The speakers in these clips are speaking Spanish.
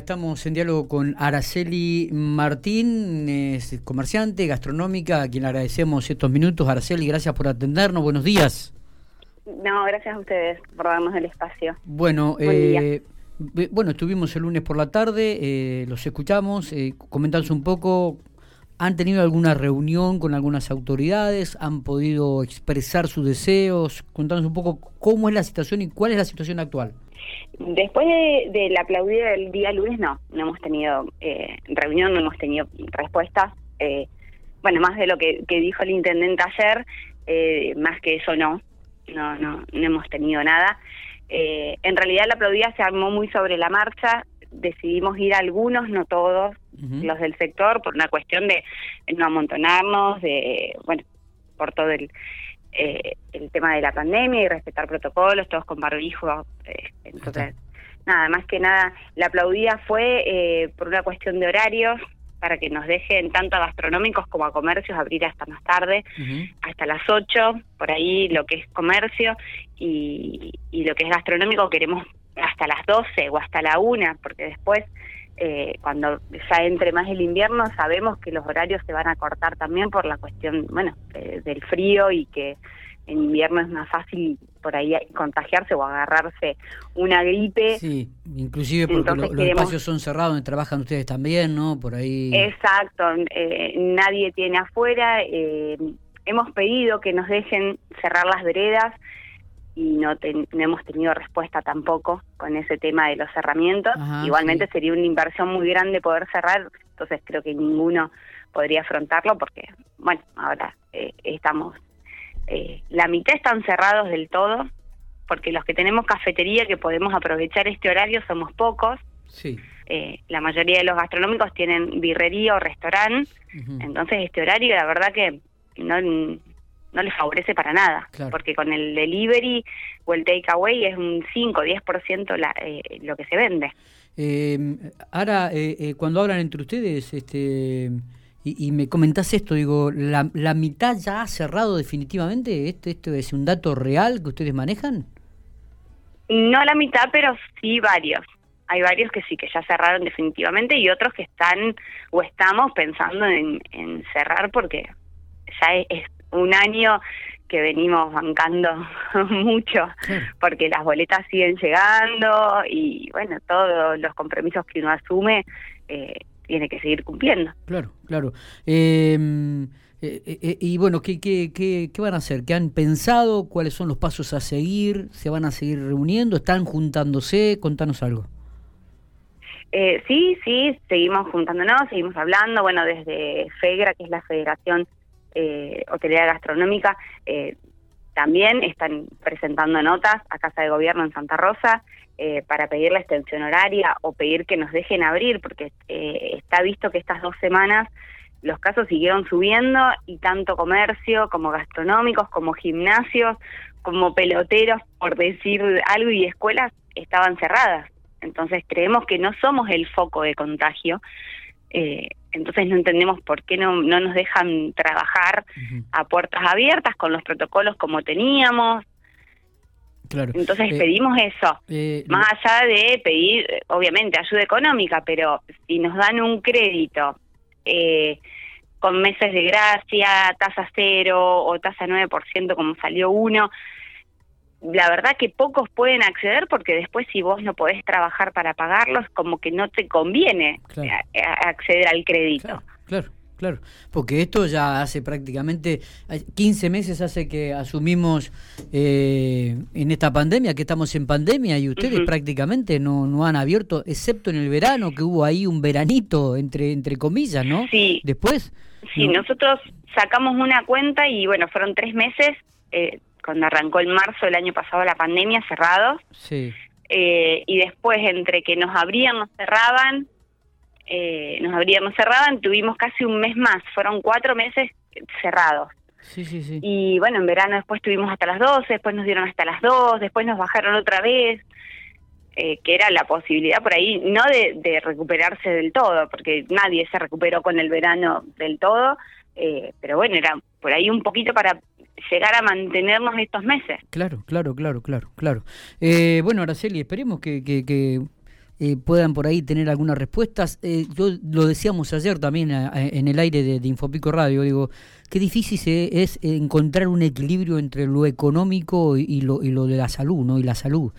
Estamos en diálogo con Araceli Martín, es comerciante gastronómica, a quien le agradecemos estos minutos. Araceli, gracias por atendernos. Buenos días. No, gracias a ustedes por darnos el espacio. Bueno, eh, bueno, estuvimos el lunes por la tarde, eh, los escuchamos, eh, comentanos un poco, ¿han tenido alguna reunión con algunas autoridades? ¿Han podido expresar sus deseos? Contanos un poco cómo es la situación y cuál es la situación actual. Después de, la aplaudida del día lunes, no, no hemos tenido eh, reunión, no hemos tenido respuestas. Eh, bueno, más de lo que, dijo el intendente ayer, eh, más que eso no, no, no, no hemos tenido nada. en realidad la aplaudida se armó muy sobre la marcha, decidimos ir algunos, no todos, los del sector, por una cuestión de no amontonarnos, de, bueno, por todo el, eh, el tema de la pandemia y respetar protocolos, todos con barbijo. Eh, entonces, nada, más que nada, la aplaudida fue eh, por una cuestión de horarios, para que nos dejen tanto a gastronómicos como a comercios abrir hasta más tarde, hasta las 8, por ahí lo que es comercio, y, y lo que es gastronómico queremos hasta las 12 o hasta la 1, porque después eh, cuando ya entre más el invierno sabemos que los horarios se van a cortar también por la cuestión, bueno, del frío y que en invierno es más fácil por ahí contagiarse o agarrarse una gripe. Sí, inclusive porque los espacios son cerrados donde trabajan ustedes también, ¿no? Por ahí. Exacto, eh, nadie tiene afuera. Eh, hemos pedido que nos dejen cerrar las veredas y no, hemos tenido respuesta tampoco con ese tema de los cerramientos. Igualmente sería una inversión muy grande poder cerrar, entonces creo que ninguno podría afrontarlo porque, bueno, ahora eh, estamos, eh, la mitad están cerrados del todo, porque los que tenemos cafetería que podemos aprovechar este horario somos pocos. Sí. Eh, la mayoría de los gastronómicos tienen birrería o restaurante, entonces este horario la verdad que no no le favorece para nada, porque con el delivery o el takeaway es un 5 o 10% la, eh, lo que se vende. Em, ahora, eh, eh, cuando hablan entre ustedes, este y, me comentás esto, digo, ¿la, ¿la, mitad ya ha cerrado definitivamente? ¿Esto, ¿Esto es un dato real que ustedes manejan? No la mitad, pero sí varios. Hay varios que sí, que ya cerraron definitivamente y otros que están o estamos pensando en, en cerrar porque ya es, un año que venimos bancando mucho porque las boletas siguen llegando y bueno, todos los compromisos que uno asume eh, tiene que seguir cumpliendo. Claro, claro. Em, eh, eh, y bueno, ¿qué, qué, qué, ¿qué van a hacer? ¿Qué han pensado? ¿Cuáles son los pasos a seguir? ¿Se van a seguir reuniendo? ¿Están juntándose? Contanos algo. sí, sí, seguimos juntándonos, seguimos hablando, bueno, desde FEGRA, que es la Federación eh, hotelería gastronómica, eh, también están presentando notas a Casa de Gobierno en Santa Rosa eh, para pedir la extensión horaria o pedir que nos dejen abrir, porque eh, está visto que estas dos semanas los casos siguieron subiendo y tanto comercio como gastronómicos, como gimnasios, como peloteros, por decir algo, y escuelas estaban cerradas. Entonces creemos que no somos el foco de contagio, eh, entonces no entendemos por qué no, no nos dejan trabajar a puertas abiertas con los protocolos como teníamos. Claro. Entonces eh, pedimos eso, eh, más allá de pedir, obviamente, ayuda económica, pero si nos dan un crédito con meses de gracia, tasa cero o tasa 9% como salió uno, la verdad que pocos pueden acceder porque después si vos no podés trabajar para pagarlos, como que no te conviene acceder al crédito. Claro, claro, porque esto ya hace prácticamente 15 meses hace que asumimos eh, en esta pandemia, que estamos en pandemia y ustedes prácticamente no, no han abierto, excepto en el verano, que hubo ahí un veranito, entre, entre comillas, ¿no? Sí. Después. Sí, nosotros sacamos una cuenta y bueno, fueron tres meses. Eh, cuando arrancó en marzo del año pasado la pandemia, cerrados. Sí. Eh, y después, entre que nos abrían, nos cerraban, eh, nos abrían, nos cerraban, tuvimos casi un mes más, fueron cuatro meses cerrados. Sí, sí, sí. Y bueno, en verano después tuvimos hasta las 12, después nos dieron hasta las 2, después nos bajaron otra vez, eh, que era la posibilidad por ahí, no de, de, recuperarse del todo, porque nadie se recuperó con el verano del todo, eh, pero bueno, era por ahí un poquito para llegar a mantenernos estos meses. Claro, claro, claro, claro, claro. Eh, bueno, Araceli, esperemos que, que, eh, puedan por ahí tener algunas respuestas. Eh, yo lo decíamos ayer también en el aire de, Infopico Radio, digo, qué difícil es encontrar un equilibrio entre lo económico y, lo, y lo de la salud, ¿no? Y la salud.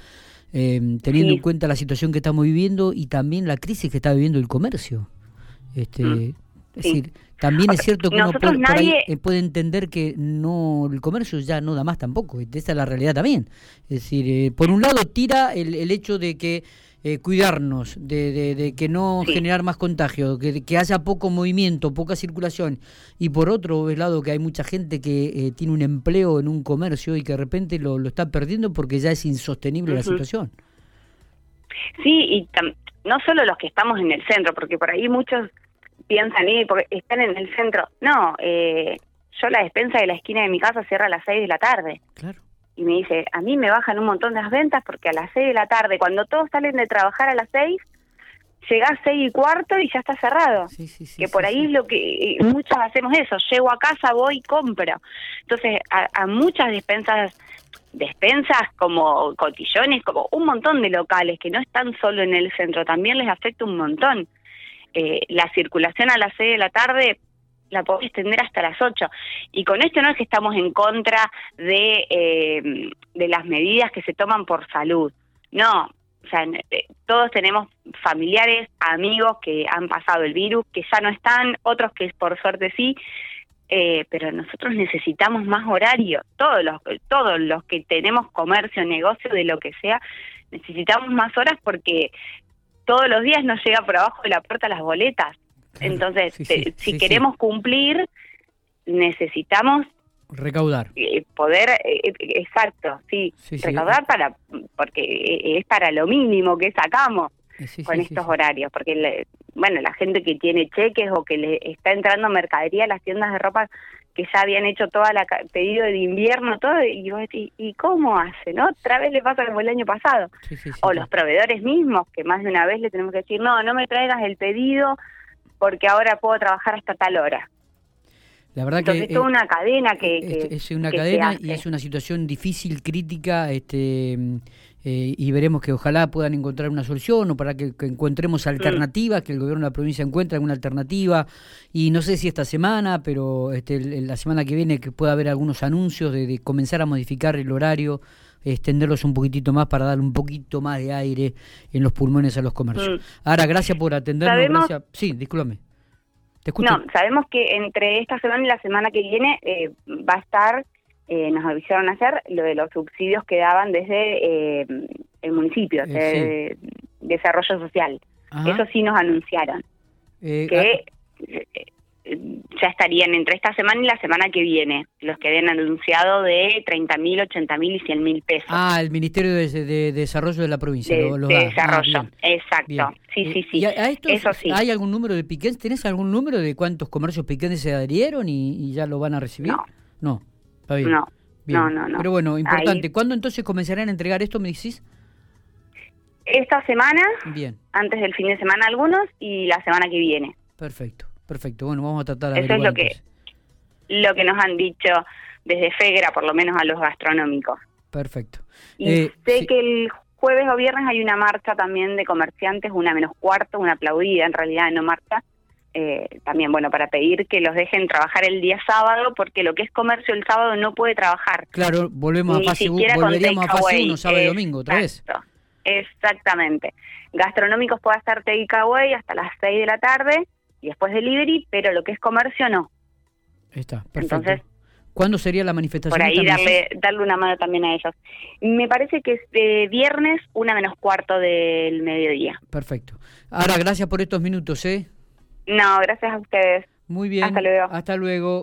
Em, teniendo en cuenta la situación que estamos viviendo y también la crisis que está viviendo el comercio. Este, mm. Es decir, también es cierto que uno puede, eh, puede, entender que no el comercio ya no da más tampoco. Esa es la realidad también. Es decir, eh, por un lado tira el, el hecho de que eh, cuidarnos, de, de, que no generar más contagio, que, que, haya poco movimiento, poca circulación. Y por otro lado, que hay mucha gente que eh, tiene un empleo en un comercio y que de repente lo, lo está perdiendo porque ya es insostenible la situación. Sí, y no solo los que estamos en el centro, porque por ahí muchos piensan, y porque están en el centro. No, eh, yo la despensa de la esquina de mi casa cierra a las 6 de la tarde. Claro y me dice, a mí me bajan un montón las ventas porque a las seis de la tarde, cuando todos salen de trabajar a las seis, llegás seis y cuarto y ya está cerrado. que por ahí es lo que muchos hacemos eso, llego a casa, voy y compro. Entonces, a, muchas despensas, despensas como cotillones, como un montón de locales que no están solo en el centro, también les afecta un montón. Eh, la circulación a las seis de la tarde la podés extender hasta las 8. Y con esto no es que estamos en contra de, eh, de las medidas que se toman por salud. No, o sea, eh, todos tenemos familiares, amigos que han pasado el virus, que ya no están, otros que por suerte sí, eh, pero nosotros necesitamos más horario. Todos los, todos los que tenemos comercio, negocio, de lo que sea, necesitamos más horas porque todos los días nos llega por abajo de la puerta las boletas. Entonces, si queremos cumplir, necesitamos recaudar. eh, poder eh, exacto sí, recaudar para porque es para lo mínimo que sacamos con estos horarios porque bueno la gente que tiene cheques o que le está entrando mercadería a las tiendas de ropa que ya habían hecho toda la pedido de invierno todo y y, y cómo hace no otra vez le pasa como el año pasado o los proveedores mismos que más de una vez le tenemos que decir no no me traigas el pedido porque ahora puedo trabajar hasta tal hora. La verdad que es una cadena que, es, una cadena y es una situación difícil, crítica, este eh, y veremos que ojalá puedan encontrar una solución o para que, encontremos alternativas, que el gobierno de la provincia encuentre alguna alternativa y no sé si esta semana, pero este, la semana que viene que pueda haber algunos anuncios de, comenzar a modificar el horario extenderlos un poquitito más para darle un poquito más de aire en los pulmones a los comercios. Mm. Ahora, gracias por atendernos. Gracias. Sí, discúlpame. Te No, sabemos que entre esta semana y la semana que viene eh, va a estar, eh, nos avisaron ayer, lo de los subsidios que daban desde eh, el municipio, de desarrollo social. Eso sí nos anunciaron. que ah, ya estarían entre esta semana y la semana que viene, los que habían anunciado de 30 mil, 80 mil y 100 mil pesos. Ah, el Ministerio de, Desarrollo de la provincia. De, ah, desarrollo, exacto. Sí, sí, sí. Eso sí. ¿Hay algún número de piquetes? ¿Tenés algún número de cuántos comercios piquetes se adherieron y, ya lo van a recibir? No. No, está bien. No, no, no, Pero bueno, importante. ¿Cuándo entonces comenzarán a entregar esto, me decís? Esta semana, bien. antes del fin de semana algunos y la semana que viene. Perfecto. Perfecto, bueno, vamos a tratar de Eso es lo que, lo que nos han dicho desde FEGRA, por lo menos a los gastronómicos. Perfecto. Y eh, sé que el jueves o viernes hay una marcha también de comerciantes, una menos cuarto, una aplaudida en realidad, no marcha, eh, también, bueno, para pedir que los dejen trabajar el día sábado, porque lo que es comercio el sábado no puede trabajar. Claro, volvemos a fase, volveríamos a fase 1, sábado y domingo, otra vez. Exactamente. Gastronómicos puede hacer takeaway hasta las 6 de la tarde, y después delivery, pero lo que es comercio no. Está, perfecto. Entonces, ¿Cuándo sería la manifestación? Por ahí darle, darle una mano también a ellos. Me parece que es de viernes, una menos cuarto del mediodía. Perfecto. Ahora, gracias por estos minutos, ¿eh? No, gracias a ustedes. Muy bien. Hasta luego. Hasta luego.